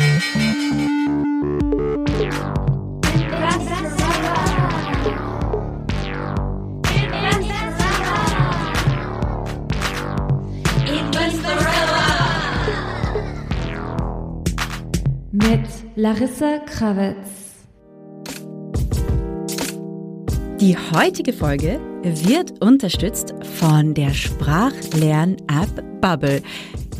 Mit Larissa Krawitz. Die heutige Folge wird unterstützt von der Sprachlern-App Bubble.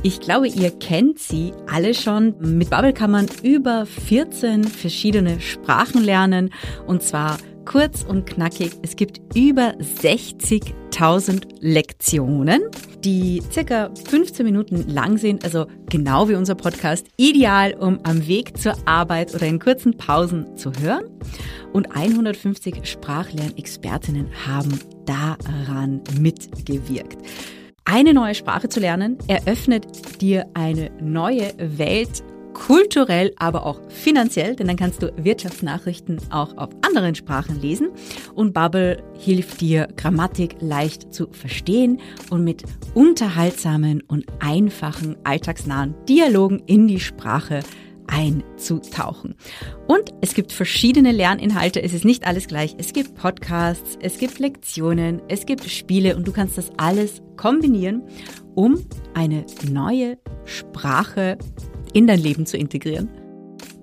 Ich glaube, ihr kennt sie alle schon. Mit Bubble kann man über 14 verschiedene Sprachen lernen und zwar kurz und knackig. Es gibt über 60.000 Lektionen, die circa 15 Minuten lang sind, also genau wie unser Podcast, ideal, um am Weg zur Arbeit oder in kurzen Pausen zu hören. Und 150 Sprachlernexpertinnen haben daran mitgewirkt. Eine neue Sprache zu lernen eröffnet dir eine neue Welt kulturell, aber auch finanziell, denn dann kannst du Wirtschaftsnachrichten auch auf anderen Sprachen lesen. Und Bubble hilft dir, Grammatik leicht zu verstehen und mit unterhaltsamen und einfachen, alltagsnahen Dialogen in die Sprache einzutauchen. Und es gibt verschiedene Lerninhalte. Es ist nicht alles gleich. Es gibt Podcasts, es gibt Lektionen, es gibt Spiele und du kannst das alles kombinieren, um eine neue Sprache in dein Leben zu integrieren.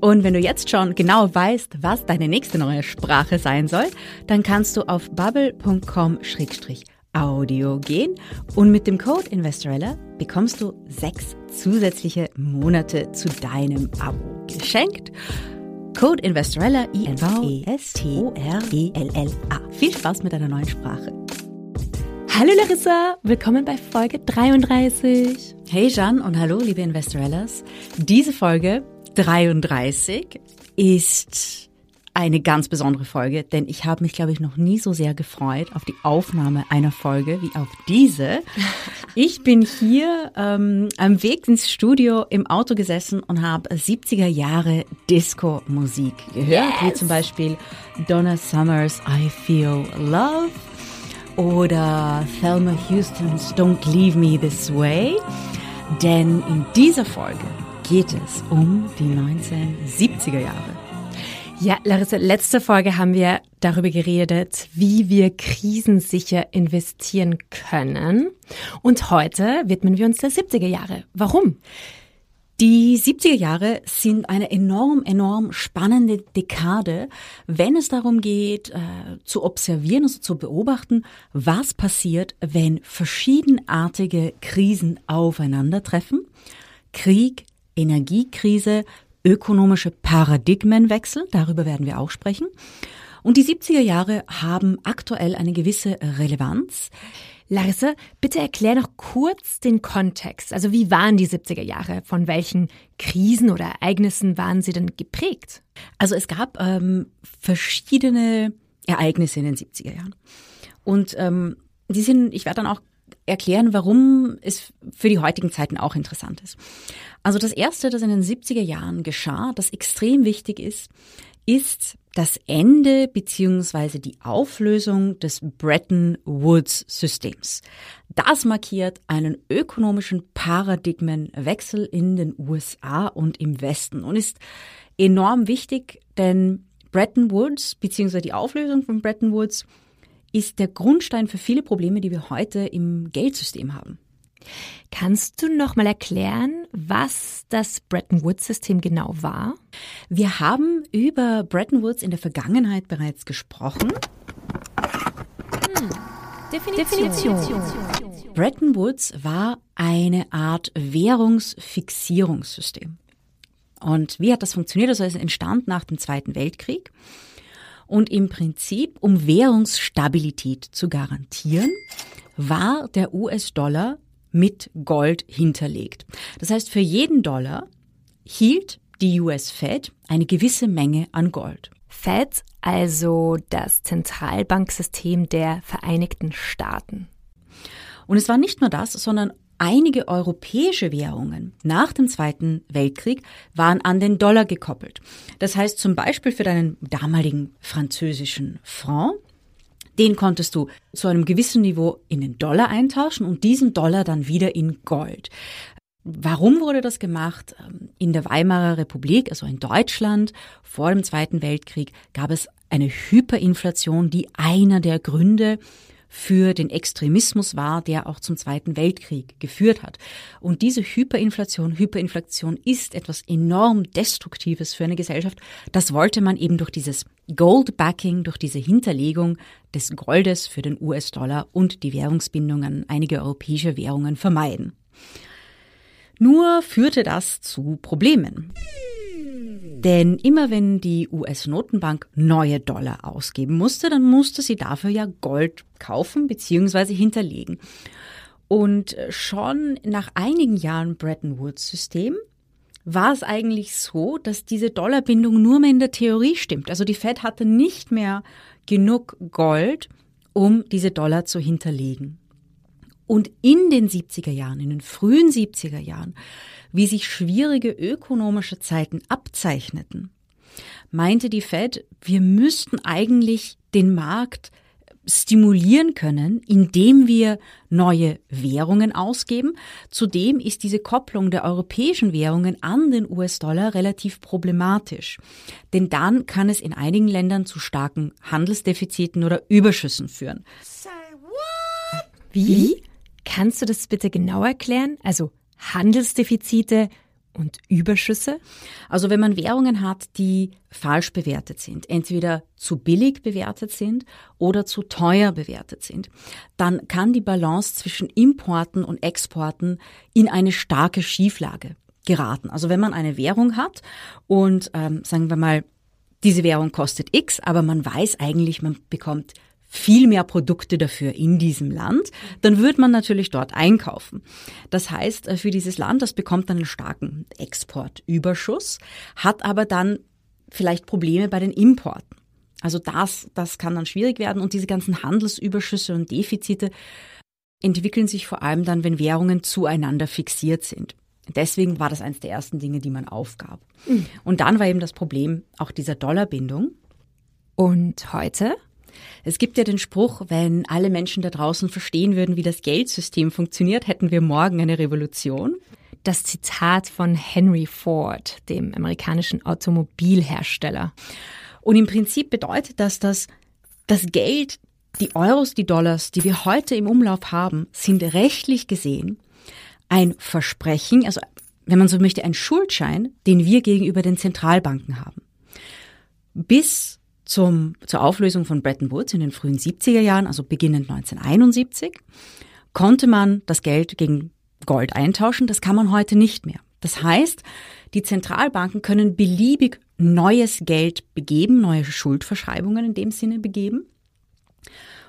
Und wenn du jetzt schon genau weißt, was deine nächste neue Sprache sein soll, dann kannst du auf bubble.com-audio gehen und mit dem Code Investorella bekommst du sechs zusätzliche Monate zu deinem Abo geschenkt. Code Investorella, I-N-V-E-S-T-O-R-E-L-L-A. Viel Spaß mit deiner neuen Sprache. Hallo Larissa, willkommen bei Folge 33. Hey Jan und hallo liebe Investorellas. Diese Folge 33 ist eine ganz besondere Folge, denn ich habe mich, glaube ich, noch nie so sehr gefreut auf die Aufnahme einer Folge wie auf diese. Ich bin hier ähm, am Weg ins Studio im Auto gesessen und habe 70er Jahre Disco-Musik gehört, yes. wie zum Beispiel Donna Summers I Feel Love oder Thelma Houston's Don't Leave Me This Way. Denn in dieser Folge geht es um die 1970er Jahre. Ja, Larissa, letzte Folge haben wir darüber geredet, wie wir krisensicher investieren können. Und heute widmen wir uns der 70er Jahre. Warum? Die 70er Jahre sind eine enorm, enorm spannende Dekade, wenn es darum geht, äh, zu observieren, also zu beobachten, was passiert, wenn verschiedenartige Krisen aufeinandertreffen. Krieg, Energiekrise, ökonomische Paradigmenwechsel, darüber werden wir auch sprechen. Und die 70er Jahre haben aktuell eine gewisse Relevanz. Larissa, bitte erklär noch kurz den Kontext. Also wie waren die 70er Jahre? Von welchen Krisen oder Ereignissen waren sie denn geprägt? Also es gab ähm, verschiedene Ereignisse in den 70er Jahren. Und ähm, die sind, ich werde dann auch erklären, warum es für die heutigen Zeiten auch interessant ist. Also das Erste, das in den 70er Jahren geschah, das extrem wichtig ist, ist das Ende beziehungsweise die Auflösung des Bretton Woods Systems. Das markiert einen ökonomischen Paradigmenwechsel in den USA und im Westen und ist enorm wichtig, denn Bretton Woods beziehungsweise die Auflösung von Bretton Woods ist der Grundstein für viele Probleme, die wir heute im Geldsystem haben. Kannst du noch mal erklären, was das Bretton Woods System genau war? Wir haben über Bretton Woods in der Vergangenheit bereits gesprochen. Hm. Definition. Definition. Bretton Woods war eine Art Währungsfixierungssystem. Und wie hat das funktioniert? Also es entstand nach dem Zweiten Weltkrieg. Und im Prinzip, um Währungsstabilität zu garantieren, war der US-Dollar mit Gold hinterlegt. Das heißt, für jeden Dollar hielt die US Fed eine gewisse Menge an Gold. Fed, also das Zentralbanksystem der Vereinigten Staaten. Und es war nicht nur das, sondern einige europäische Währungen nach dem Zweiten Weltkrieg waren an den Dollar gekoppelt. Das heißt zum Beispiel für deinen damaligen französischen Franc den konntest du zu einem gewissen Niveau in den Dollar eintauschen und diesen Dollar dann wieder in Gold. Warum wurde das gemacht? In der Weimarer Republik, also in Deutschland, vor dem Zweiten Weltkrieg, gab es eine Hyperinflation, die einer der Gründe für den Extremismus war, der auch zum Zweiten Weltkrieg geführt hat. Und diese Hyperinflation, Hyperinflation ist etwas enorm Destruktives für eine Gesellschaft. Das wollte man eben durch dieses Goldbacking, durch diese Hinterlegung des Goldes für den US-Dollar und die Währungsbindungen einiger europäischer Währungen vermeiden. Nur führte das zu Problemen. Denn immer wenn die US-Notenbank neue Dollar ausgeben musste, dann musste sie dafür ja Gold kaufen bzw. hinterlegen. Und schon nach einigen Jahren Bretton Woods-System war es eigentlich so, dass diese Dollarbindung nur mehr in der Theorie stimmt. Also die Fed hatte nicht mehr genug Gold, um diese Dollar zu hinterlegen. Und in den 70er Jahren, in den frühen 70er Jahren, wie sich schwierige ökonomische Zeiten abzeichneten, meinte die Fed, wir müssten eigentlich den Markt stimulieren können, indem wir neue Währungen ausgeben. Zudem ist diese Kopplung der europäischen Währungen an den US-Dollar relativ problematisch. Denn dann kann es in einigen Ländern zu starken Handelsdefiziten oder Überschüssen führen. Wie? Kannst du das bitte genau erklären? Also Handelsdefizite und Überschüsse? Also wenn man Währungen hat, die falsch bewertet sind, entweder zu billig bewertet sind oder zu teuer bewertet sind, dann kann die Balance zwischen Importen und Exporten in eine starke Schieflage geraten. Also wenn man eine Währung hat und ähm, sagen wir mal, diese Währung kostet X, aber man weiß eigentlich, man bekommt viel mehr Produkte dafür in diesem Land, dann wird man natürlich dort einkaufen. Das heißt, äh, für dieses Land, das bekommt dann einen starken Exportüberschuss, hat aber dann vielleicht Probleme bei den Importen. Also das, das kann dann schwierig werden und diese ganzen Handelsüberschüsse und Defizite entwickeln sich vor allem dann, wenn Währungen zueinander fixiert sind. Deswegen war das eines der ersten Dinge, die man aufgab. Mhm. Und dann war eben das Problem auch dieser Dollarbindung. Und heute? Es gibt ja den Spruch, wenn alle Menschen da draußen verstehen würden, wie das Geldsystem funktioniert, hätten wir morgen eine Revolution. Das Zitat von Henry Ford, dem amerikanischen Automobilhersteller. Und im Prinzip bedeutet das, dass das Geld, die Euros, die Dollars, die wir heute im Umlauf haben, sind rechtlich gesehen ein Versprechen, also wenn man so möchte, ein Schuldschein, den wir gegenüber den Zentralbanken haben. Bis zum, zur Auflösung von Bretton Woods in den frühen 70er Jahren, also beginnend 1971, konnte man das Geld gegen Gold eintauschen. Das kann man heute nicht mehr. Das heißt, die Zentralbanken können beliebig neues Geld begeben, neue Schuldverschreibungen in dem Sinne begeben.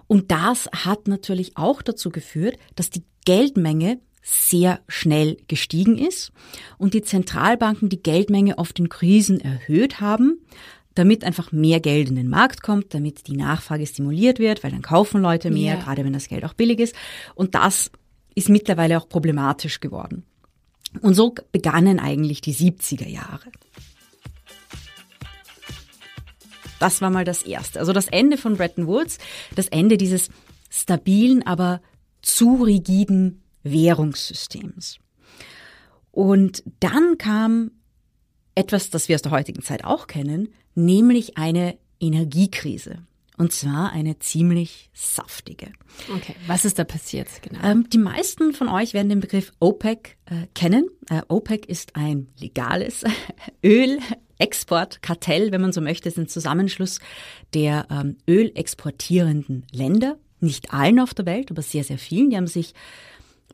Und das hat natürlich auch dazu geführt, dass die Geldmenge sehr schnell gestiegen ist und die Zentralbanken die Geldmenge oft in Krisen erhöht haben, damit einfach mehr Geld in den Markt kommt, damit die Nachfrage stimuliert wird, weil dann kaufen Leute mehr, ja. gerade wenn das Geld auch billig ist. Und das ist mittlerweile auch problematisch geworden. Und so begannen eigentlich die 70er Jahre. Das war mal das Erste. Also das Ende von Bretton Woods, das Ende dieses stabilen, aber zu rigiden Währungssystems. Und dann kam etwas, das wir aus der heutigen Zeit auch kennen, nämlich eine Energiekrise. Und zwar eine ziemlich saftige. Okay, was ist da passiert genau? Ähm, die meisten von euch werden den Begriff OPEC äh, kennen. Äh, OPEC ist ein legales Ölexportkartell, wenn man so möchte, ist ein Zusammenschluss der ähm, ölexportierenden Länder. Nicht allen auf der Welt, aber sehr, sehr vielen. Die haben sich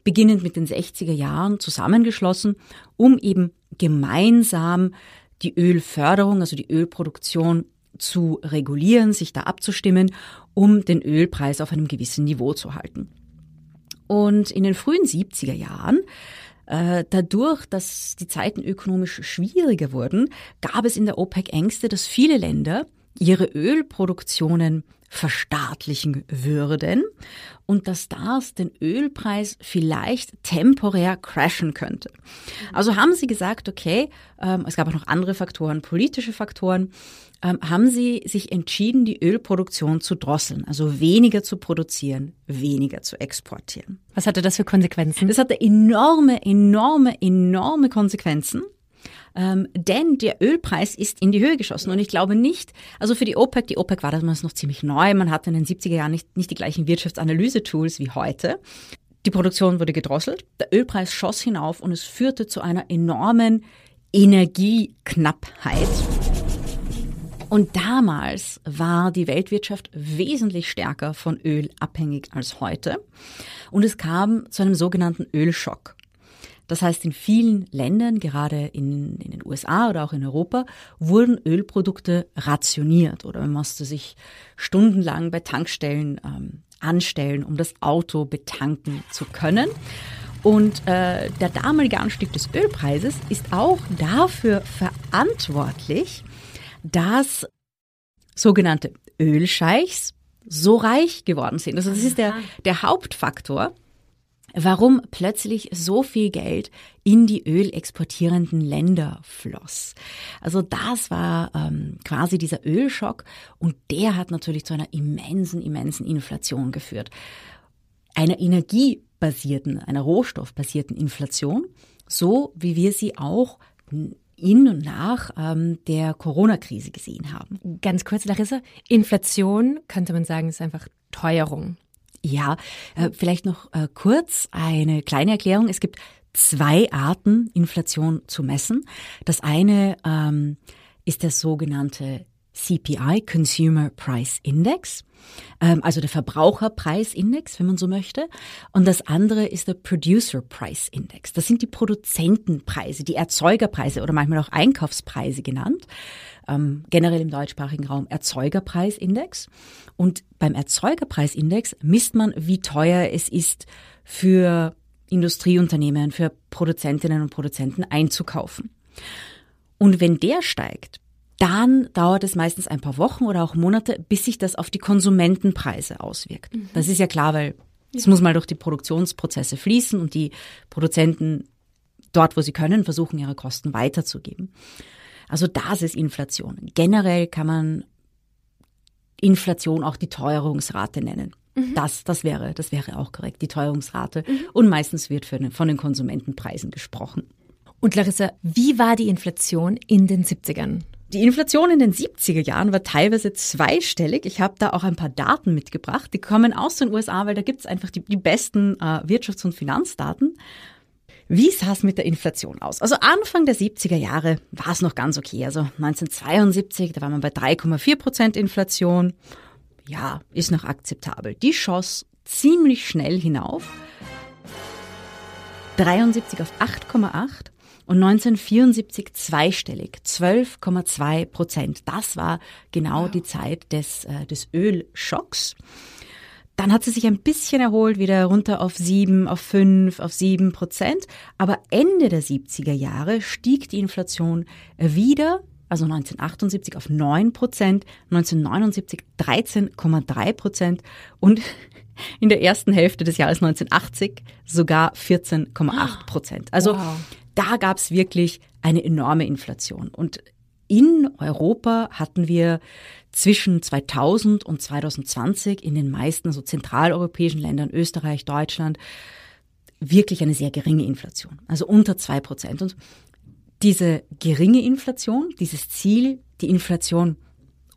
beginnend mit den 60er Jahren zusammengeschlossen, um eben gemeinsam die Ölförderung, also die Ölproduktion zu regulieren, sich da abzustimmen, um den Ölpreis auf einem gewissen Niveau zu halten. Und in den frühen 70er Jahren äh, Dadurch, dass die Zeiten ökonomisch schwieriger wurden, gab es in der OPEC Ängste, dass viele Länder ihre Ölproduktionen verstaatlichen würden und dass das den Ölpreis vielleicht temporär crashen könnte. Also haben sie gesagt, okay, ähm, es gab auch noch andere Faktoren, politische Faktoren, ähm, haben sie sich entschieden, die Ölproduktion zu drosseln, also weniger zu produzieren, weniger zu exportieren. Was hatte das für Konsequenzen? Das hatte enorme, enorme, enorme Konsequenzen. Ähm, denn der Ölpreis ist in die Höhe geschossen. Und ich glaube nicht, also für die OPEC, die OPEC war damals noch ziemlich neu, man hatte in den 70er Jahren nicht, nicht die gleichen Wirtschaftsanalyse-Tools wie heute. Die Produktion wurde gedrosselt, der Ölpreis schoss hinauf und es führte zu einer enormen Energieknappheit. Und damals war die Weltwirtschaft wesentlich stärker von Öl abhängig als heute. Und es kam zu einem sogenannten Ölschock. Das heißt, in vielen Ländern, gerade in, in, den USA oder auch in Europa, wurden Ölprodukte rationiert oder man musste sich stundenlang bei Tankstellen ähm, anstellen, um das Auto betanken zu können. Und äh, der damalige Anstieg des Ölpreises ist auch dafür verantwortlich, dass sogenannte Ölscheichs so reich geworden sind. Also das ist der, der Hauptfaktor, warum plötzlich so viel Geld in die ölexportierenden Länder floss. Also das war ähm, quasi dieser Ölschock und der hat natürlich zu einer immensen, immensen Inflation geführt. Einer energiebasierten, einer rohstoffbasierten Inflation, so wie wir sie auch in und nach ähm, der Corona-Krise gesehen haben. Ganz kurz, Larissa, Inflation könnte man sagen, ist einfach Teuerung. Ja, äh, vielleicht noch äh, kurz eine kleine Erklärung. Es gibt zwei Arten, Inflation zu messen. Das eine ähm, ist der sogenannte CPI, Consumer Price Index, ähm, also der Verbraucherpreisindex, wenn man so möchte. Und das andere ist der Producer Price Index. Das sind die Produzentenpreise, die Erzeugerpreise oder manchmal auch Einkaufspreise genannt. Ähm, generell im deutschsprachigen Raum Erzeugerpreisindex. Und beim Erzeugerpreisindex misst man, wie teuer es ist für Industrieunternehmen, für Produzentinnen und Produzenten einzukaufen. Und wenn der steigt, dann dauert es meistens ein paar Wochen oder auch Monate, bis sich das auf die Konsumentenpreise auswirkt. Mhm. Das ist ja klar, weil es ja. muss mal durch die Produktionsprozesse fließen und die Produzenten dort, wo sie können, versuchen, ihre Kosten weiterzugeben. Also das ist Inflation. Generell kann man Inflation auch die Teuerungsrate nennen. Mhm. Das, das wäre, das wäre auch korrekt, die Teuerungsrate. Mhm. Und meistens wird für, von den Konsumentenpreisen gesprochen. Und Larissa, wie war die Inflation in den 70ern? Die Inflation in den 70er Jahren war teilweise zweistellig. Ich habe da auch ein paar Daten mitgebracht. Die kommen aus den USA, weil da gibt's einfach die, die besten äh, Wirtschafts- und Finanzdaten. Wie sah es mit der Inflation aus? Also Anfang der 70er Jahre war es noch ganz okay. Also 1972, da war man bei 3,4 Prozent Inflation. Ja, ist noch akzeptabel. Die schoss ziemlich schnell hinauf. 73 auf 8,8 und 1974 zweistellig, 12,2 Prozent. Das war genau die Zeit des, äh, des Ölschocks. Dann hat sie sich ein bisschen erholt, wieder runter auf sieben, auf fünf, auf sieben Prozent. Aber Ende der 70er Jahre stieg die Inflation wieder, also 1978 auf neun Prozent, 1979 13,3 Prozent und in der ersten Hälfte des Jahres 1980 sogar 14,8 Prozent. Also wow da gab es wirklich eine enorme Inflation. Und in Europa hatten wir zwischen 2000 und 2020 in den meisten so zentraleuropäischen Ländern, Österreich, Deutschland, wirklich eine sehr geringe Inflation, also unter zwei Prozent. Und diese geringe Inflation, dieses Ziel, die Inflation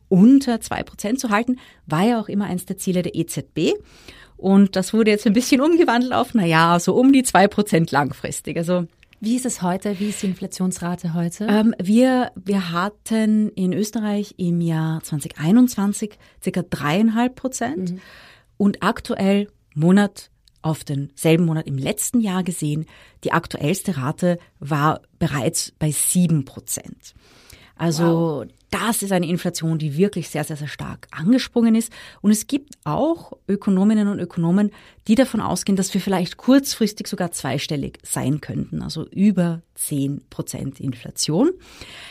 unter zwei Prozent zu halten, war ja auch immer eines der Ziele der EZB. Und das wurde jetzt ein bisschen umgewandelt auf, na ja, so um die zwei Prozent langfristig. Also wie ist es heute? Wie ist die Inflationsrate heute? Ähm, wir, wir hatten in Österreich im Jahr 2021 circa dreieinhalb Prozent mhm. und aktuell Monat auf denselben Monat im letzten Jahr gesehen, die aktuellste Rate war bereits bei sieben Prozent. Also wow. das ist eine Inflation, die wirklich sehr, sehr, sehr stark angesprungen ist. Und es gibt auch Ökonominnen und Ökonomen, die davon ausgehen, dass wir vielleicht kurzfristig sogar zweistellig sein könnten, also über zehn Prozent Inflation.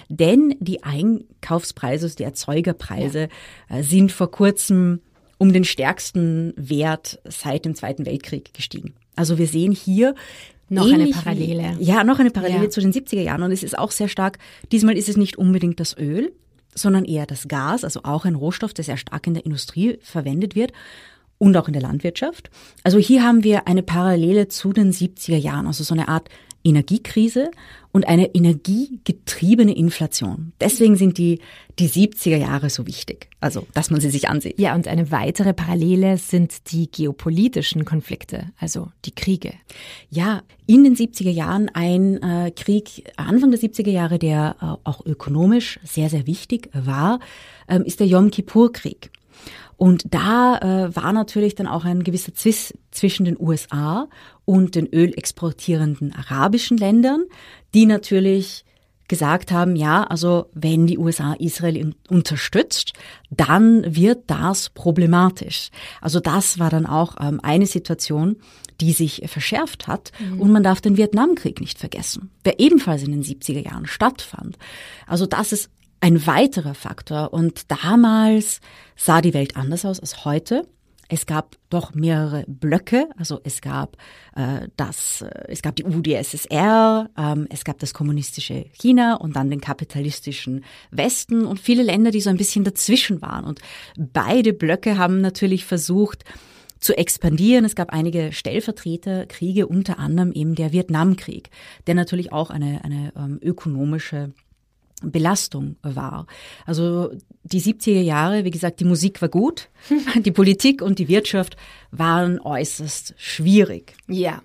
Denn die Einkaufspreise, also die Erzeugerpreise, ja. Äh, sind vor kurzem um den stärksten Wert seit dem Zweiten Weltkrieg gestiegen. Also wir sehen hier noch eine Parallele. Wie, ja, noch eine Parallele ja. zu den 70er Jahren. Und es ist auch sehr stark, diesmal ist es nicht unbedingt das Öl, sondern eher das Gas, also auch ein Rohstoff, der sehr stark in der Industrie verwendet wird und auch in der Landwirtschaft. Also hier haben wir eine Parallele zu den 70er Jahren, also so eine Art Energiekrise und eine energiegetriebene Inflation. Deswegen sind die, die 70er Jahre so wichtig, also dass man sie sich ansieht. Ja, und eine weitere Parallele sind die geopolitischen Konflikte, also die Kriege. Ja, in den 70er Jahren ein äh, Krieg, Anfang der 70er Jahre, der äh, auch ökonomisch sehr, sehr wichtig war, ähm, ist der Yom Kippur-Krieg. Und da äh, war natürlich dann auch ein gewisser Zwist zwischen den USA und den ölexportierenden arabischen Ländern, die natürlich gesagt haben, ja, also wenn die USA Israel unterstützt, dann wird das problematisch. Also das war dann auch ähm, eine Situation, die sich verschärft hat. Mhm. Und man darf den Vietnamkrieg nicht vergessen, der ebenfalls in den 70er Jahren stattfand. Also das ist ein weiterer Faktor. Und damals sah die Welt anders aus als heute. Es gab doch mehrere Blöcke, also es gab äh, das, äh, es gab die UdSSR, ähm, es gab das kommunistische China und dann den kapitalistischen Westen und viele Länder, die so ein bisschen dazwischen waren. Und beide Blöcke haben natürlich versucht, zu expandieren. Es gab einige Stellvertreterkriege, unter anderem eben der Vietnamkrieg, der natürlich auch eine, eine ähm, ökonomische Belastung war. Also die 70er Jahre, wie gesagt, die Musik war gut, die Politik und die Wirtschaft waren äußerst schwierig. Ja.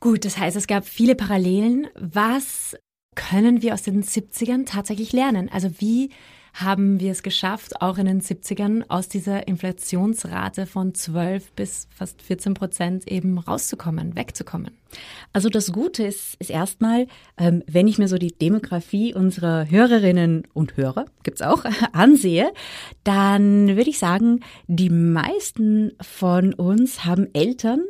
Gut, das heißt, es gab viele Parallelen. Was können wir aus den 70ern tatsächlich lernen? Also wie haben wir es geschafft, auch in den 70ern aus dieser Inflationsrate von 12 bis fast 14 Prozent eben rauszukommen, wegzukommen. Also das Gute ist, ist erstmal, ähm, wenn ich mir so die Demografie unserer Hörerinnen und Hörer, gibt's auch, ansehe, dann würde ich sagen, die meisten von uns haben Eltern,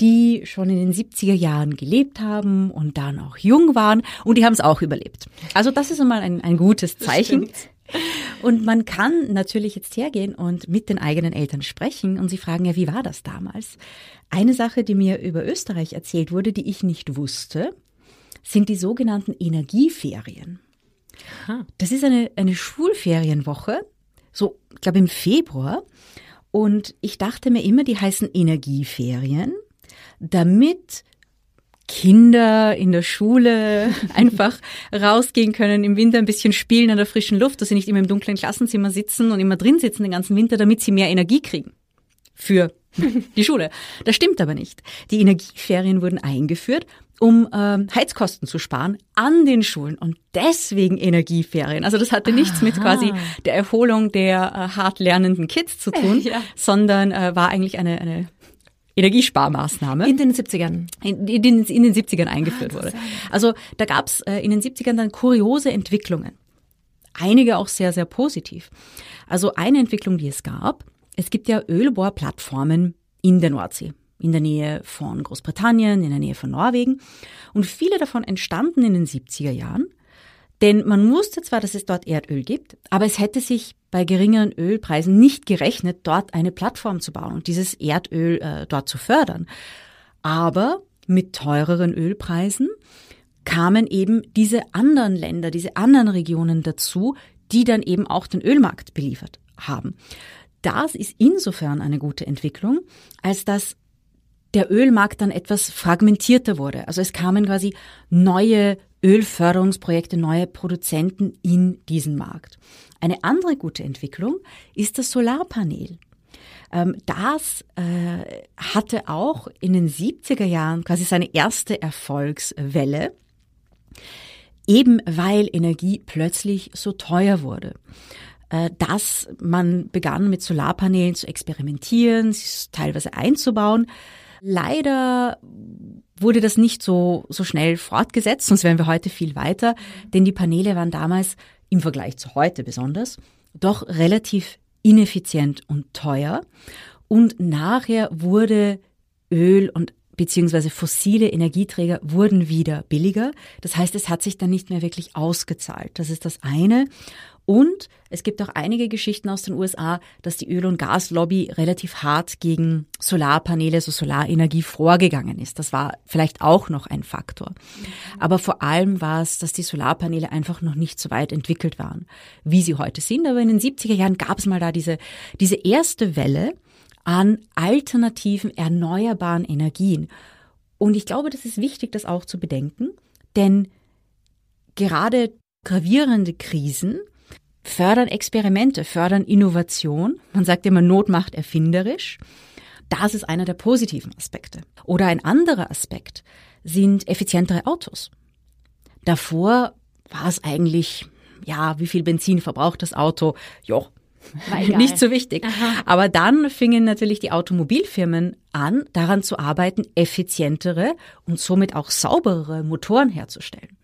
die schon in den 70er Jahren gelebt haben und dann auch jung waren und die haben es auch überlebt. Also das ist einmal ein, ein gutes Zeichen. Und man kann natürlich jetzt hergehen und mit den eigenen Eltern sprechen und sie fragen ja, wie war das damals? Eine Sache, die mir über Österreich erzählt wurde, die ich nicht wusste, sind die sogenannten Energieferien. Das ist eine, eine Schulferienwoche, so, ich glaube im Februar. Und ich dachte mir immer, die heißen Energieferien, damit Kinder in der Schule einfach rausgehen können, im Winter ein bisschen spielen an der frischen Luft, dass sie nicht immer im dunklen Klassenzimmer sitzen und immer drin sitzen den ganzen Winter, damit sie mehr Energie kriegen für die Schule. Das stimmt aber nicht. Die Energieferien wurden eingeführt, um ähm, Heizkosten zu sparen an den Schulen und deswegen Energieferien. Also das hatte nichts Aha. mit quasi der Erholung der äh, hart lernenden Kids zu tun, ja. sondern äh, war eigentlich eine, eine Energiesparmaßnahme. In den 70ern. In, in, den, in den 70ern eingeführt ah, wurde. Also da gab es äh, in den 70ern dann kuriose Entwicklungen. Einige auch sehr, sehr positiv. Also eine Entwicklung, die es gab, es gibt ja Ölbohrplattformen in der Nordsee, in der Nähe von Großbritannien, in der Nähe von Norwegen. Und viele davon entstanden in den 70er Jahren. Denn man wusste zwar, dass es dort Erdöl gibt, aber es hätte sich bei geringeren Ölpreisen nicht gerechnet, dort eine Plattform zu bauen und dieses Erdöl äh, dort zu fördern. Aber mit teureren Ölpreisen kamen eben diese anderen Länder, diese anderen Regionen dazu, die dann eben auch den Ölmarkt beliefert haben. Das ist insofern eine gute Entwicklung, als dass der Ölmarkt dann etwas fragmentierter wurde. Also es kamen quasi neue Ölförderungsprojekte, neue Produzenten in diesen Markt. Eine andere gute Entwicklung ist das Solarpanel. Ähm, das äh, hatte auch in den 70er Jahren quasi seine erste Erfolgswelle, eben weil Energie plötzlich so teuer wurde äh, dass man begann mit Solarpanelen zu experimentieren, teilweise einzubauen. Leider wurde das nicht so, so schnell fortgesetzt, sonst wären wir heute viel weiter, denn die Paneele waren damals im Vergleich zu heute besonders, doch relativ ineffizient und teuer. Und nachher wurde Öl und beziehungsweise fossile Energieträger wurden wieder billiger. Das heißt, es hat sich dann nicht mehr wirklich ausgezahlt. Das ist das eine. Und es gibt auch einige Geschichten aus den USA, dass die Öl- und Gaslobby relativ hart gegen Solarpaneele, so Solarenergie vorgegangen ist. Das war vielleicht auch noch ein Faktor. Aber vor allem war es, dass die Solarpaneele einfach noch nicht so weit entwickelt waren, wie sie heute sind. Aber in den 70er Jahren gab es mal da diese, diese erste Welle an alternativen erneuerbaren Energien. Und ich glaube, das ist wichtig, das auch zu bedenken, denn gerade gravierende Krisen fördern Experimente, fördern Innovation. Man sagt immer, Not macht erfinderisch. Das ist einer der positiven Aspekte. Oder ein anderer Aspekt sind effizientere Autos. Davor war es eigentlich, ja, wie viel Benzin verbraucht das Auto? Ja, nicht so wichtig. Aha. Aber dann fingen natürlich die Automobilfirmen an, daran zu arbeiten, effizientere und somit auch sauberere Motoren herzustellen.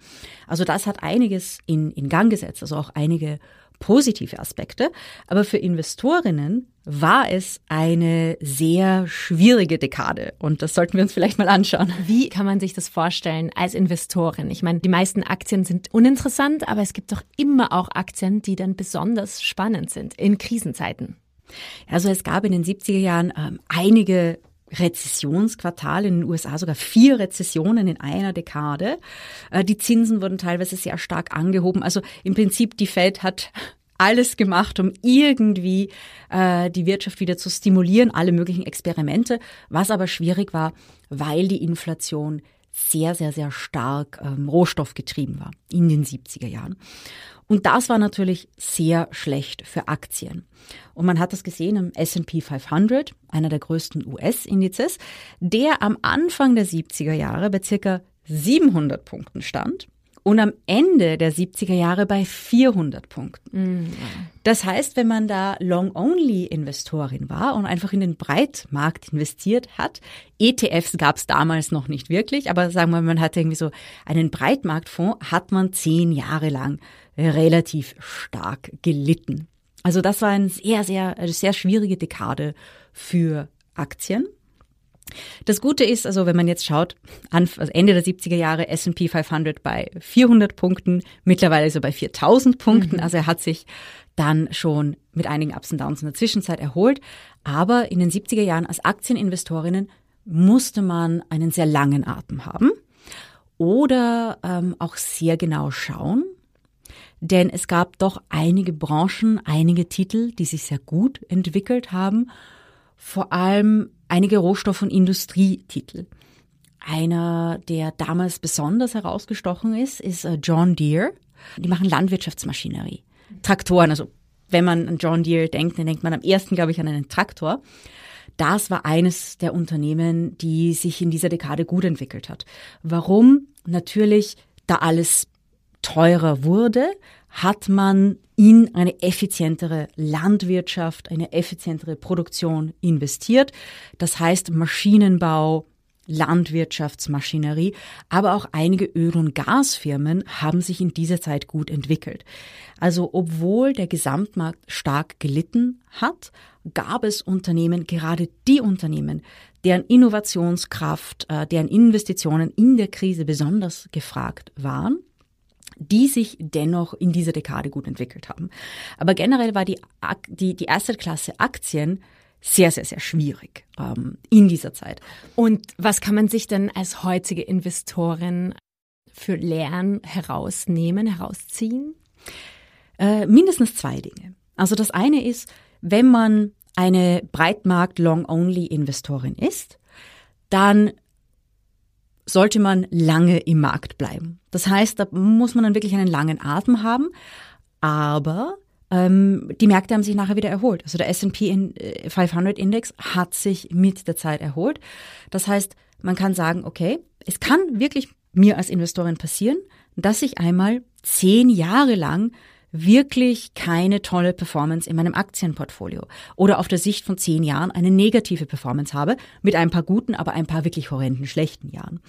Also das hat einiges in, in Gang gesetzt, also auch einige positive Aspekte. Aber für Investorinnen war es eine sehr schwierige Dekade. Und das sollten wir uns vielleicht mal anschauen. Wie kann man sich das vorstellen als Investorin? Ich meine, die meisten Aktien sind uninteressant, aber es gibt doch immer auch Aktien, die dann besonders spannend sind in Krisenzeiten. Also es gab in den 70er Jahren ähm, einige Rezessionsquartal in den USA, sogar vier Rezessionen in einer Dekade. Äh, die Zinsen wurden teilweise sehr stark angehoben. Also im Prinzip die Fed hat alles gemacht, um irgendwie äh, die Wirtschaft wieder zu stimulieren, alle möglichen Experimente, was aber schwierig war, weil die Inflation sehr, sehr, sehr stark ähm, rohstoffgetrieben war in den 70er Jahren. Und das war natürlich sehr schlecht für Aktien. Und man hat das gesehen im S&P 500, einer der größten US-Indizes, der am Anfang der 70er Jahre bei circa 700 Punkten stand und am Ende der 70er Jahre bei 400 Punkten. Mhm. Das heißt, wenn man da Long-Only-Investorin war und einfach in den Breitmarkt investiert hat, ETFs gab es damals noch nicht wirklich, aber sagen wir, man hatte irgendwie so einen Breitmarktfonds, hat man zehn Jahre lang relativ stark gelitten. Also das war eine sehr, sehr, sehr schwierige Dekade für Aktien. Das Gute ist, also wenn man jetzt schaut, also Ende der 70er Jahre S&P 500 bei 400 Punkten, mittlerweile ist er bei 4000 Punkten, mhm. also er hat sich dann schon mit einigen Ups und Downs in der Zwischenzeit erholt. Aber in den 70er Jahren als Aktieninvestorinnen musste man einen sehr langen Atem haben oder ähm, auch sehr genau schauen, denn es gab doch einige Branchen, einige Titel, die sich sehr gut entwickelt haben, vor allem einige Rohstoff- und Industrietitel. Einer, der damals besonders herausgestochen ist, ist äh, John Deere. Die machen Landwirtschaftsmaschinerie. Traktoren, also wenn man an John Deere denkt, dann denkt man am ersten, glaube ich, an einen Traktor. Das war eines der Unternehmen, die sich in dieser Dekade gut entwickelt hat. Warum? Natürlich, da alles teurer wurde, hat man in eine effizientere Landwirtschaft, eine effizientere Produktion investiert. Das heißt Maschinenbau, Landwirtschaftsmaschinerie, aber auch einige Öl- und Gasfirmen haben sich in dieser Zeit gut entwickelt. Also obwohl der Gesamtmarkt stark gelitten hat, gab es Unternehmen, gerade die Unternehmen, deren Innovationskraft, äh, deren Investitionen in der Krise besonders gefragt waren die sich dennoch in dieser Dekade gut entwickelt haben. Aber generell war die, die, die Assetklasse Aktien sehr, sehr, sehr schwierig ähm, in dieser Zeit. Und was kann man sich denn als heutige Investorin für Lernen herausnehmen, herausziehen? Äh, mindestens zwei Dinge. Also das eine ist, wenn man eine Breitmarkt-Long-Only-Investorin ist, dann sollte man lange im Markt bleiben. Das heißt, da muss man dann wirklich einen langen Atem haben, aber ähm, die Märkte haben sich nachher wieder erholt. Also der S&P 500 äh, Index hat sich mit der Zeit erholt. Das heißt, man kann sagen, okay, es kann wirklich mir als Investorin passieren, dass ich einmal zehn Jahre lang wirklich keine tolle Performance in meinem Aktienportfolio oder auf der Sicht von zehn Jahren eine negative Performance habe mit ein paar guten, aber ein paar wirklich horrenden schlechten Jahren.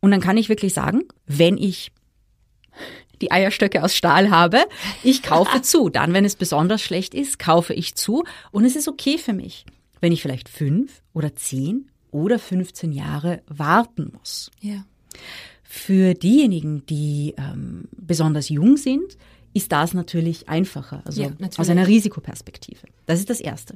Und dann kann ich wirklich sagen, wenn ich die Eierstöcke aus Stahl habe, ich kaufe zu. Dann, wenn es besonders schlecht ist, kaufe ich zu und es ist okay für mich, wenn ich vielleicht fünf oder zehn oder 15 Jahre warten muss. Ja. Für diejenigen, die ähm, besonders jung sind, ist das natürlich einfacher, also Ja, natürlich. aus einer Risikoperspektive. Das ist das Erste.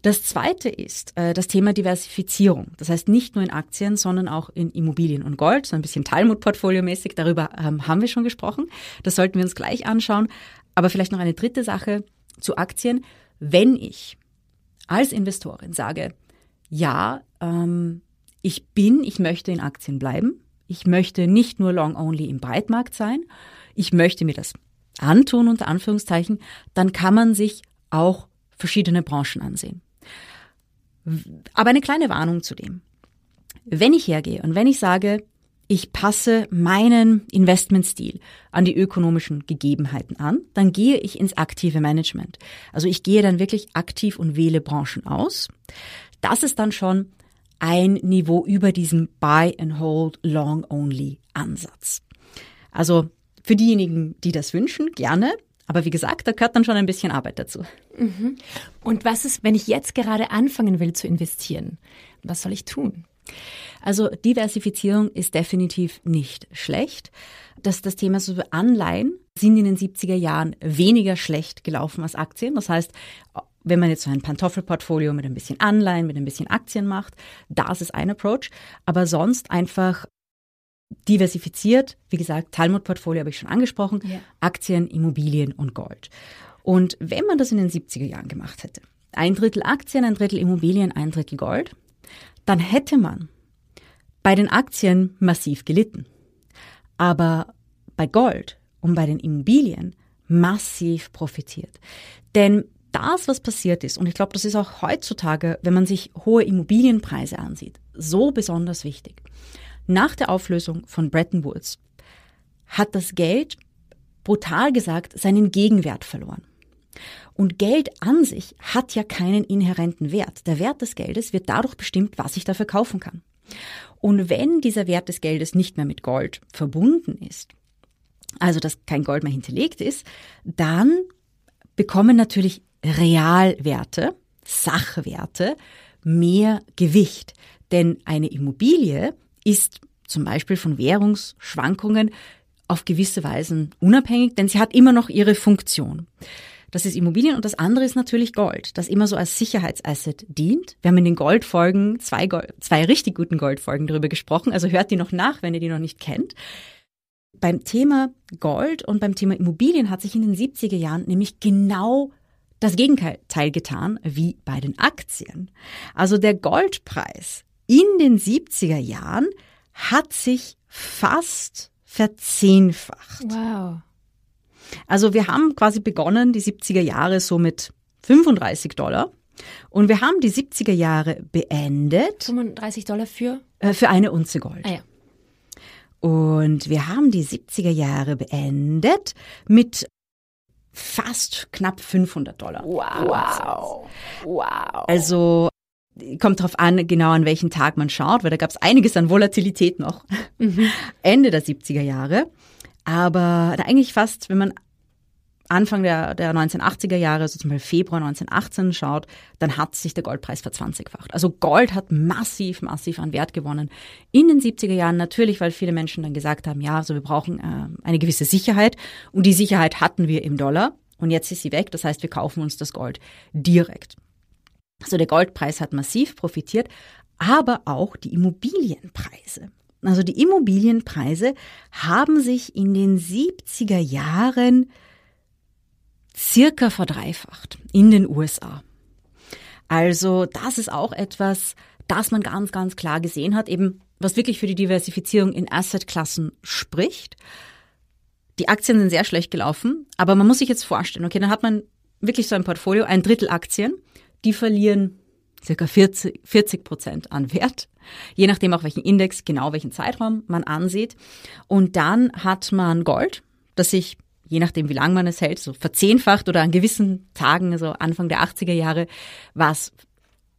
Das zweite ist äh, das Thema Diversifizierung. Das heißt nicht nur in Aktien, sondern auch in Immobilien und Gold, so ein bisschen Talmud-Portfolio-mäßig. Darüber ähm, haben wir schon gesprochen. Das sollten wir uns gleich anschauen. Aber vielleicht noch eine dritte Sache zu Aktien. Wenn ich als Investorin sage, ja, ähm, ich bin, ich möchte in Aktien bleiben. Ich möchte nicht nur long-only im Breitmarkt sein. Ich möchte mir das antun, unter Anführungszeichen. Dann kann man sich auch verschiedene Branchen ansehen. Aber eine kleine Warnung zu dem. Wenn ich hergehe und wenn ich sage, ich passe meinen Investmentstil an die ökonomischen Gegebenheiten an, dann gehe ich ins aktive Management. Also ich gehe dann wirklich aktiv und wähle Branchen aus. Das ist dann schon ein Niveau über diesem Buy and Hold Long Only Ansatz. Also für diejenigen, die das wünschen, gerne. Aber wie gesagt, da gehört dann schon ein bisschen Arbeit dazu. Und was ist, wenn ich jetzt gerade anfangen will zu investieren? Was soll ich tun? Also Diversifizierung ist definitiv nicht schlecht. Das, das Thema so Anleihen sind in den 70er Jahren weniger schlecht gelaufen als Aktien. Das heißt, wenn man jetzt so ein Pantoffelportfolio mit ein bisschen Anleihen, mit ein bisschen Aktien macht, das ist ein Approach. Aber sonst einfach diversifiziert, wie gesagt, Talmud-Portfolio habe ich schon angesprochen, Ja. Aktien, Immobilien und Gold. Und wenn man das in den 70er Jahren gemacht hätte, ein Drittel Aktien, ein Drittel Immobilien, ein Drittel Gold, dann hätte man bei den Aktien massiv gelitten. Aber bei Gold und bei den Immobilien massiv profitiert. Denn das, was passiert ist, und ich glaube, das ist auch heutzutage, wenn man sich hohe Immobilienpreise ansieht, so besonders wichtig. Nach der Auflösung von Bretton Woods hat das Geld, brutal gesagt, seinen Gegenwert verloren. Und Geld an sich hat ja keinen inhärenten Wert. Der Wert des Geldes wird dadurch bestimmt, was ich dafür kaufen kann. Und wenn dieser Wert des Geldes nicht mehr mit Gold verbunden ist, also dass kein Gold mehr hinterlegt ist, dann bekommen natürlich Realwerte, Sachwerte mehr Gewicht. Denn eine Immobilie ist zum Beispiel von Währungsschwankungen auf gewisse Weisen unabhängig, denn sie hat immer noch ihre Funktion. Das ist Immobilien und das andere ist natürlich Gold, das immer so als Sicherheitsasset dient. Wir haben in den Goldfolgen zwei, zwei richtig guten Goldfolgen darüber gesprochen, also hört die noch nach, wenn ihr die noch nicht kennt. Beim Thema Gold und beim Thema Immobilien hat sich in den 70er Jahren nämlich genau das Gegenteil getan wie bei den Aktien. Also der Goldpreis in den 70er Jahren hat sich fast verzehnfacht. Wow. Also wir haben quasi begonnen, die 70er Jahre so mit 35 Dollar. Und wir haben die 70er Jahre beendet 35 Dollar für? äh, für eine Unze Gold. Ah ja. Und wir haben die 70er Jahre beendet mit fast knapp 500 Dollar. Wow. Wow. Also kommt drauf an, genau an welchen Tag man schaut, weil da gab es einiges an Volatilität noch. Ende der 70er Jahre. Aber da eigentlich fast, wenn man Anfang der, der 1980er Jahre, so zum Beispiel Februar 1918 schaut, dann hat sich der Goldpreis verzwanzigfacht. Also Gold hat massiv, massiv an Wert gewonnen. In den 70er Jahren natürlich, weil viele Menschen dann gesagt haben, ja, also wir brauchen äh, eine gewisse Sicherheit und die Sicherheit hatten wir im Dollar und jetzt ist sie weg. Das heißt, wir kaufen uns das Gold direkt. Also der Goldpreis hat massiv profitiert, aber auch die Immobilienpreise. Also die Immobilienpreise haben sich in den 70er Jahren circa verdreifacht in den USA. Also das ist auch etwas, das man ganz, ganz klar gesehen hat, eben was wirklich für die Diversifizierung in Assetklassen spricht. Die Aktien sind sehr schlecht gelaufen, aber man muss sich jetzt vorstellen, okay, dann hat man wirklich so ein Portfolio, ein Drittel Aktien, die verlieren circa 40, 40 Prozent an Wert, je nachdem auch welchen Index, genau welchen Zeitraum man ansieht. Und dann hat man Gold, das sich je nachdem, wie lange man es hält, so verzehnfacht oder an gewissen Tagen, also Anfang der 80er Jahre, war es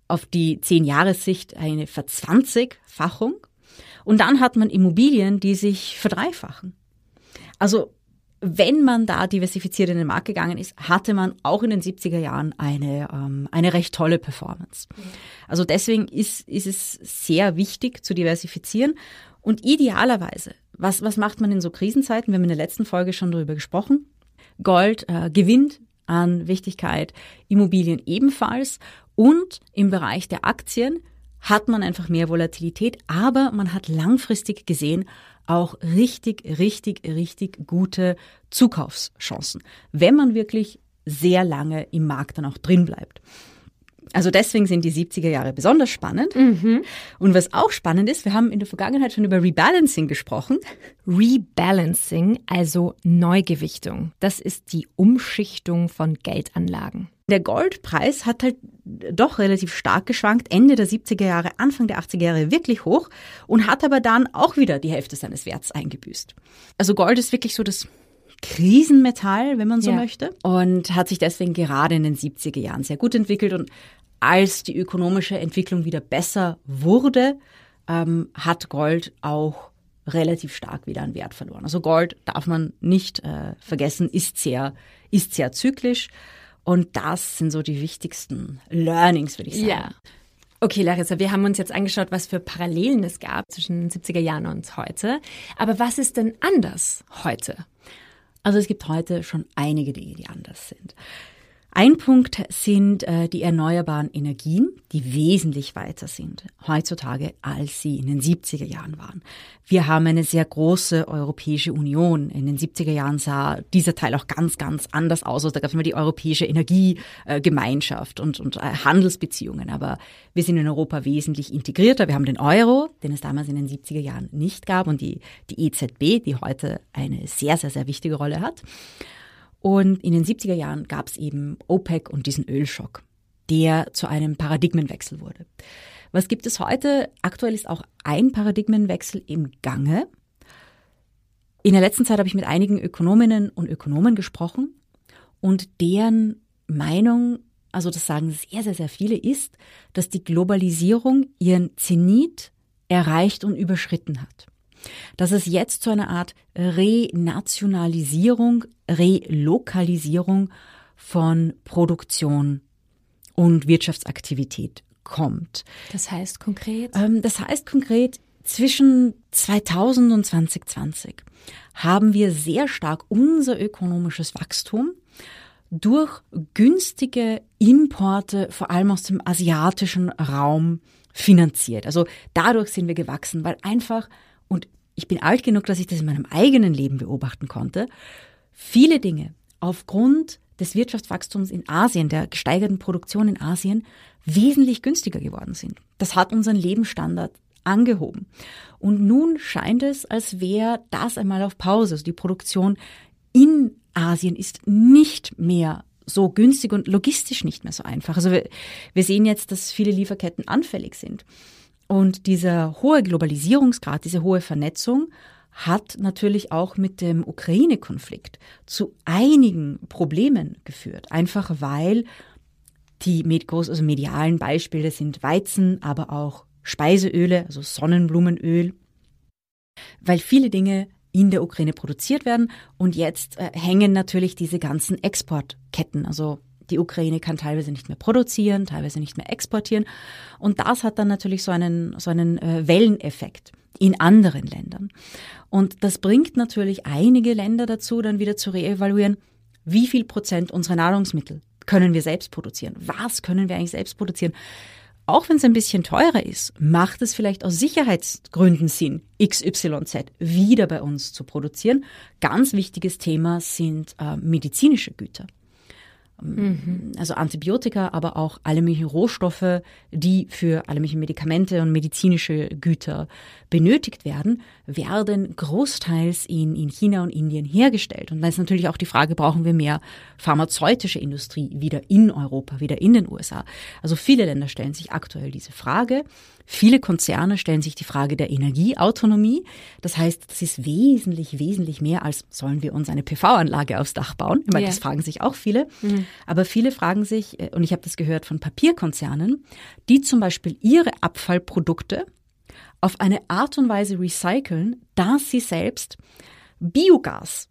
auf die zehn Jahressicht eine Verzwanzigfachung. Und dann hat man Immobilien, die sich verdreifachen. Also wenn man da diversifiziert in den Markt gegangen ist, hatte man auch in den 70er Jahren eine, ähm, eine recht tolle Performance. Also deswegen ist, ist es sehr wichtig zu diversifizieren und idealerweise, was, was macht man in so Krisenzeiten? Wir haben in der letzten Folge schon darüber gesprochen. Gold äh, gewinnt an Wichtigkeit, Immobilien ebenfalls und im Bereich der Aktien hat man einfach mehr Volatilität, aber man hat langfristig gesehen auch richtig, richtig, richtig gute Zukaufschancen, wenn man wirklich sehr lange im Markt dann auch drin bleibt. Also deswegen sind die 70er Jahre besonders spannend. Mhm. Und was auch spannend ist, wir haben in der Vergangenheit schon über Rebalancing gesprochen. Rebalancing, also Neugewichtung. Das ist die Umschichtung von Geldanlagen. Der Goldpreis hat halt doch relativ stark geschwankt, Ende der 70er Jahre, Anfang der 80er Jahre wirklich hoch und hat aber dann auch wieder die Hälfte seines Werts eingebüßt. Also Gold ist wirklich so das Krisenmetall, wenn man so ja. möchte, und hat sich deswegen gerade in den 70er Jahren sehr gut entwickelt. Und als die ökonomische Entwicklung wieder besser wurde, ähm, hat Gold auch relativ stark wieder an Wert verloren. Also Gold darf man nicht äh, vergessen, ist sehr, ist sehr zyklisch. Und das sind so die wichtigsten Learnings, würde ich sagen. Ja. Okay, Larissa, wir haben uns jetzt angeschaut, was für Parallelen es gab zwischen den 70er Jahren und heute. Aber was ist denn anders heute? Also es gibt heute schon einige Dinge, die anders sind. Ein Punkt sind äh, die erneuerbaren Energien, die wesentlich weiter sind heutzutage, als sie in den 70er Jahren waren. Wir haben eine sehr große Europäische Union. In den 70er Jahren sah dieser Teil auch ganz, ganz anders aus. Also da gab es immer die Europäische Energiegemeinschaft und, und äh, Handelsbeziehungen. Aber wir sind in Europa wesentlich integrierter. Wir haben den Euro, den es damals in den 70er Jahren nicht gab, und die, die EZB, die heute eine sehr, sehr, sehr wichtige Rolle hat. Und in den 70er Jahren gab es eben OPEC und diesen Ölschock, der zu einem Paradigmenwechsel wurde. Was gibt es heute? Aktuell ist auch ein Paradigmenwechsel im Gange. In der letzten Zeit habe ich mit einigen Ökonominnen und Ökonomen gesprochen und deren Meinung, also das sagen sehr, sehr, sehr viele, ist, dass die Globalisierung ihren Zenit erreicht und überschritten hat dass es jetzt zu einer Art Renationalisierung, Relokalisierung von Produktion und Wirtschaftsaktivität kommt. Das heißt konkret? Ähm, das heißt konkret, zwischen 2000 und 2020 haben wir sehr stark unser ökonomisches Wachstum durch günstige Importe, vor allem aus dem asiatischen Raum, finanziert. Also dadurch sind wir gewachsen, weil einfach und ich bin alt genug, dass ich das in meinem eigenen Leben beobachten konnte, viele Dinge aufgrund des Wirtschaftswachstums in Asien, der gesteigerten Produktion in Asien, wesentlich günstiger geworden sind. Das hat unseren Lebensstandard angehoben. Und nun scheint es, als wäre das einmal auf Pause. Also die Produktion in Asien ist nicht mehr so günstig und logistisch nicht mehr so einfach. Also wir, wir sehen jetzt, dass viele Lieferketten anfällig sind. Und dieser hohe Globalisierungsgrad, diese hohe Vernetzung hat natürlich auch mit dem Ukraine-Konflikt zu einigen Problemen geführt. Einfach weil die also medialen Beispiele sind Weizen, aber auch Speiseöle, also Sonnenblumenöl, weil viele Dinge in der Ukraine produziert werden und jetzt äh, hängen natürlich diese ganzen Exportketten, also die Ukraine kann teilweise nicht mehr produzieren, teilweise nicht mehr exportieren. Und das hat dann natürlich so einen, so einen äh, Welleneffekt in anderen Ländern. Und das bringt natürlich einige Länder dazu, dann wieder zu reevaluieren, wie viel Prozent unserer Nahrungsmittel können wir selbst produzieren? Was können wir eigentlich selbst produzieren? Auch wenn es ein bisschen teurer ist, macht es vielleicht aus Sicherheitsgründen Sinn, XYZ wieder bei uns zu produzieren. Ganz wichtiges Thema sind äh, medizinische Güter. Mhm. Also Antibiotika, aber auch alle möglichen Rohstoffe, die für alle möglichen Medikamente und medizinische Güter benötigt werden, werden großteils in, in China und Indien hergestellt. Und da ist natürlich auch die Frage, brauchen wir mehr pharmazeutische Industrie wieder in Europa, wieder in den USA? Also viele Länder stellen sich aktuell diese Frage. Viele Konzerne stellen sich die Frage der Energieautonomie. Das heißt, das ist wesentlich, wesentlich mehr als sollen wir uns eine PV-Anlage aufs Dach bauen? Ich meine, yeah. das fragen sich auch viele. Mhm. Aber viele fragen sich, äh, und ich habe das gehört von Papierkonzernen, die zum Beispiel ihre Abfallprodukte auf eine Art und Weise recyceln, dass sie selbst Biogas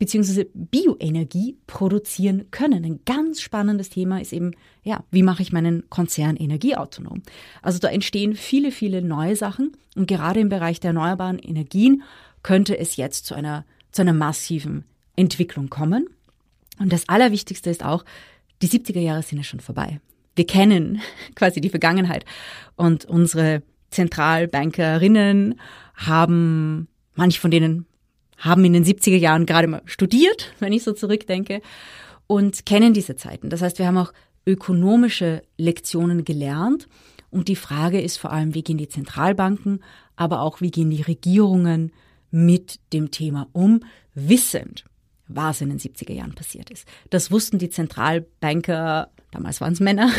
beziehungsweise Bioenergie produzieren können. Ein ganz spannendes Thema ist eben, ja, wie mache ich meinen Konzern energieautonom? Also da entstehen viele, viele neue Sachen und gerade im Bereich der erneuerbaren Energien könnte es jetzt zu einer, zu einer massiven Entwicklung kommen. Und das Allerwichtigste ist auch, die 70er Jahre sind ja schon vorbei. Wir kennen quasi die Vergangenheit und unsere Zentralbankerinnen haben, manche von denen haben in den 70er Jahren gerade mal studiert, wenn ich so zurückdenke, und kennen diese Zeiten. Das heißt, wir haben auch ökonomische Lektionen gelernt. Und die Frage ist vor allem, wie gehen die Zentralbanken, aber auch wie gehen die Regierungen mit dem Thema um, wissend, was in den 70er Jahren passiert ist. Das wussten die Zentralbanker, damals waren es Männer,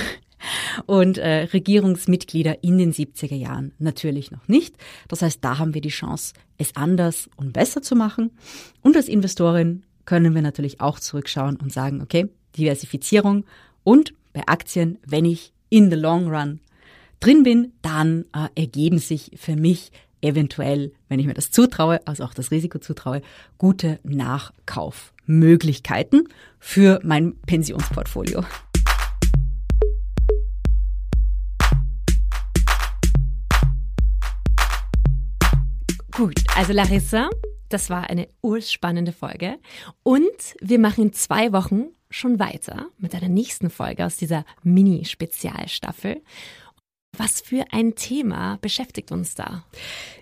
und äh, Regierungsmitglieder in den 70er Jahren natürlich noch nicht. Das heißt, da haben wir die Chance, es anders und besser zu machen. Und als Investorin können wir natürlich auch zurückschauen und sagen, okay, Diversifizierung und bei Aktien, wenn ich in the long run drin bin, dann äh, ergeben sich für mich eventuell, wenn ich mir das zutraue, also auch das Risiko zutraue, gute Nachkaufmöglichkeiten für mein Pensionsportfolio. Gut, also Larissa, das war eine urspannende Folge. Und wir machen in zwei Wochen schon weiter mit einer nächsten Folge aus dieser Mini-Spezialstaffel. Was für ein Thema beschäftigt uns da?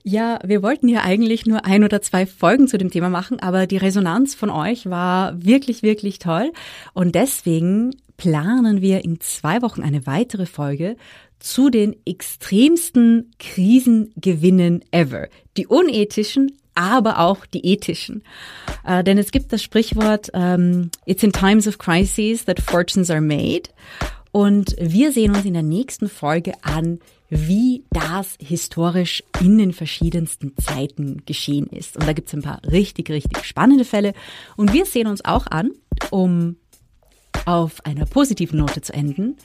Ja, wir wollten ja eigentlich nur ein oder zwei Folgen zu dem Thema machen, aber die Resonanz von euch war wirklich, wirklich toll. Und deswegen planen wir in zwei Wochen eine weitere Folge zu den extremsten Krisengewinnen ever. Die unethischen, aber auch die ethischen. Äh, denn es gibt das Sprichwort, ähm, It's in times of crises that fortunes are made. Und wir sehen uns in der nächsten Folge an, wie das historisch in den verschiedensten Zeiten geschehen ist. Und da gibt es ein paar richtig, richtig spannende Fälle. Und wir sehen uns auch an, um auf einer positiven Note zu enden,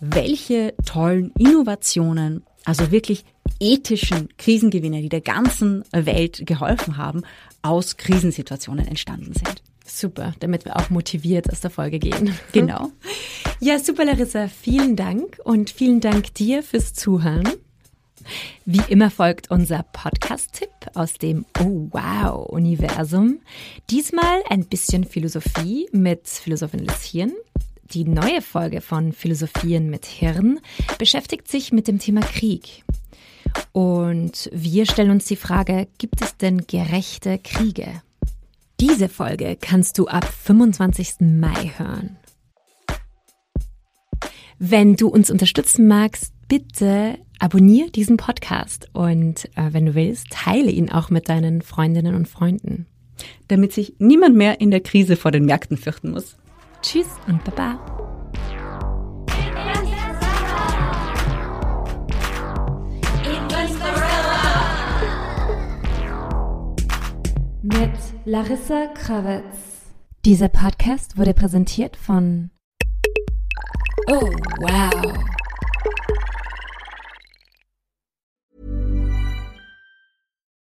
welche tollen Innovationen, also wirklich ethischen Krisengewinner, die der ganzen Welt geholfen haben, aus Krisensituationen entstanden sind. Super, damit wir auch motiviert aus der Folge gehen. Genau. Ja, super, Larissa. Vielen Dank und vielen Dank dir fürs Zuhören. Wie immer folgt unser Podcast-Tipp aus dem Oh Wow Universum. Diesmal ein bisschen Philosophie mit Philosophin Hirn die neue Folge von Philosophien mit Hirn beschäftigt sich mit dem Thema Krieg. Und wir stellen uns die Frage, gibt es denn gerechte Kriege? Diese Folge kannst du ab 25. Mai hören. Wenn du uns unterstützen magst, bitte abonniere diesen Podcast und äh, wenn du willst, teile ihn auch mit deinen Freundinnen und Freunden. Damit sich niemand mehr in der Krise vor den Märkten fürchten muss. Tschüss und Baba. Mit Larissa Krawitz. Dieser Podcast wurde präsentiert von Oh, wow.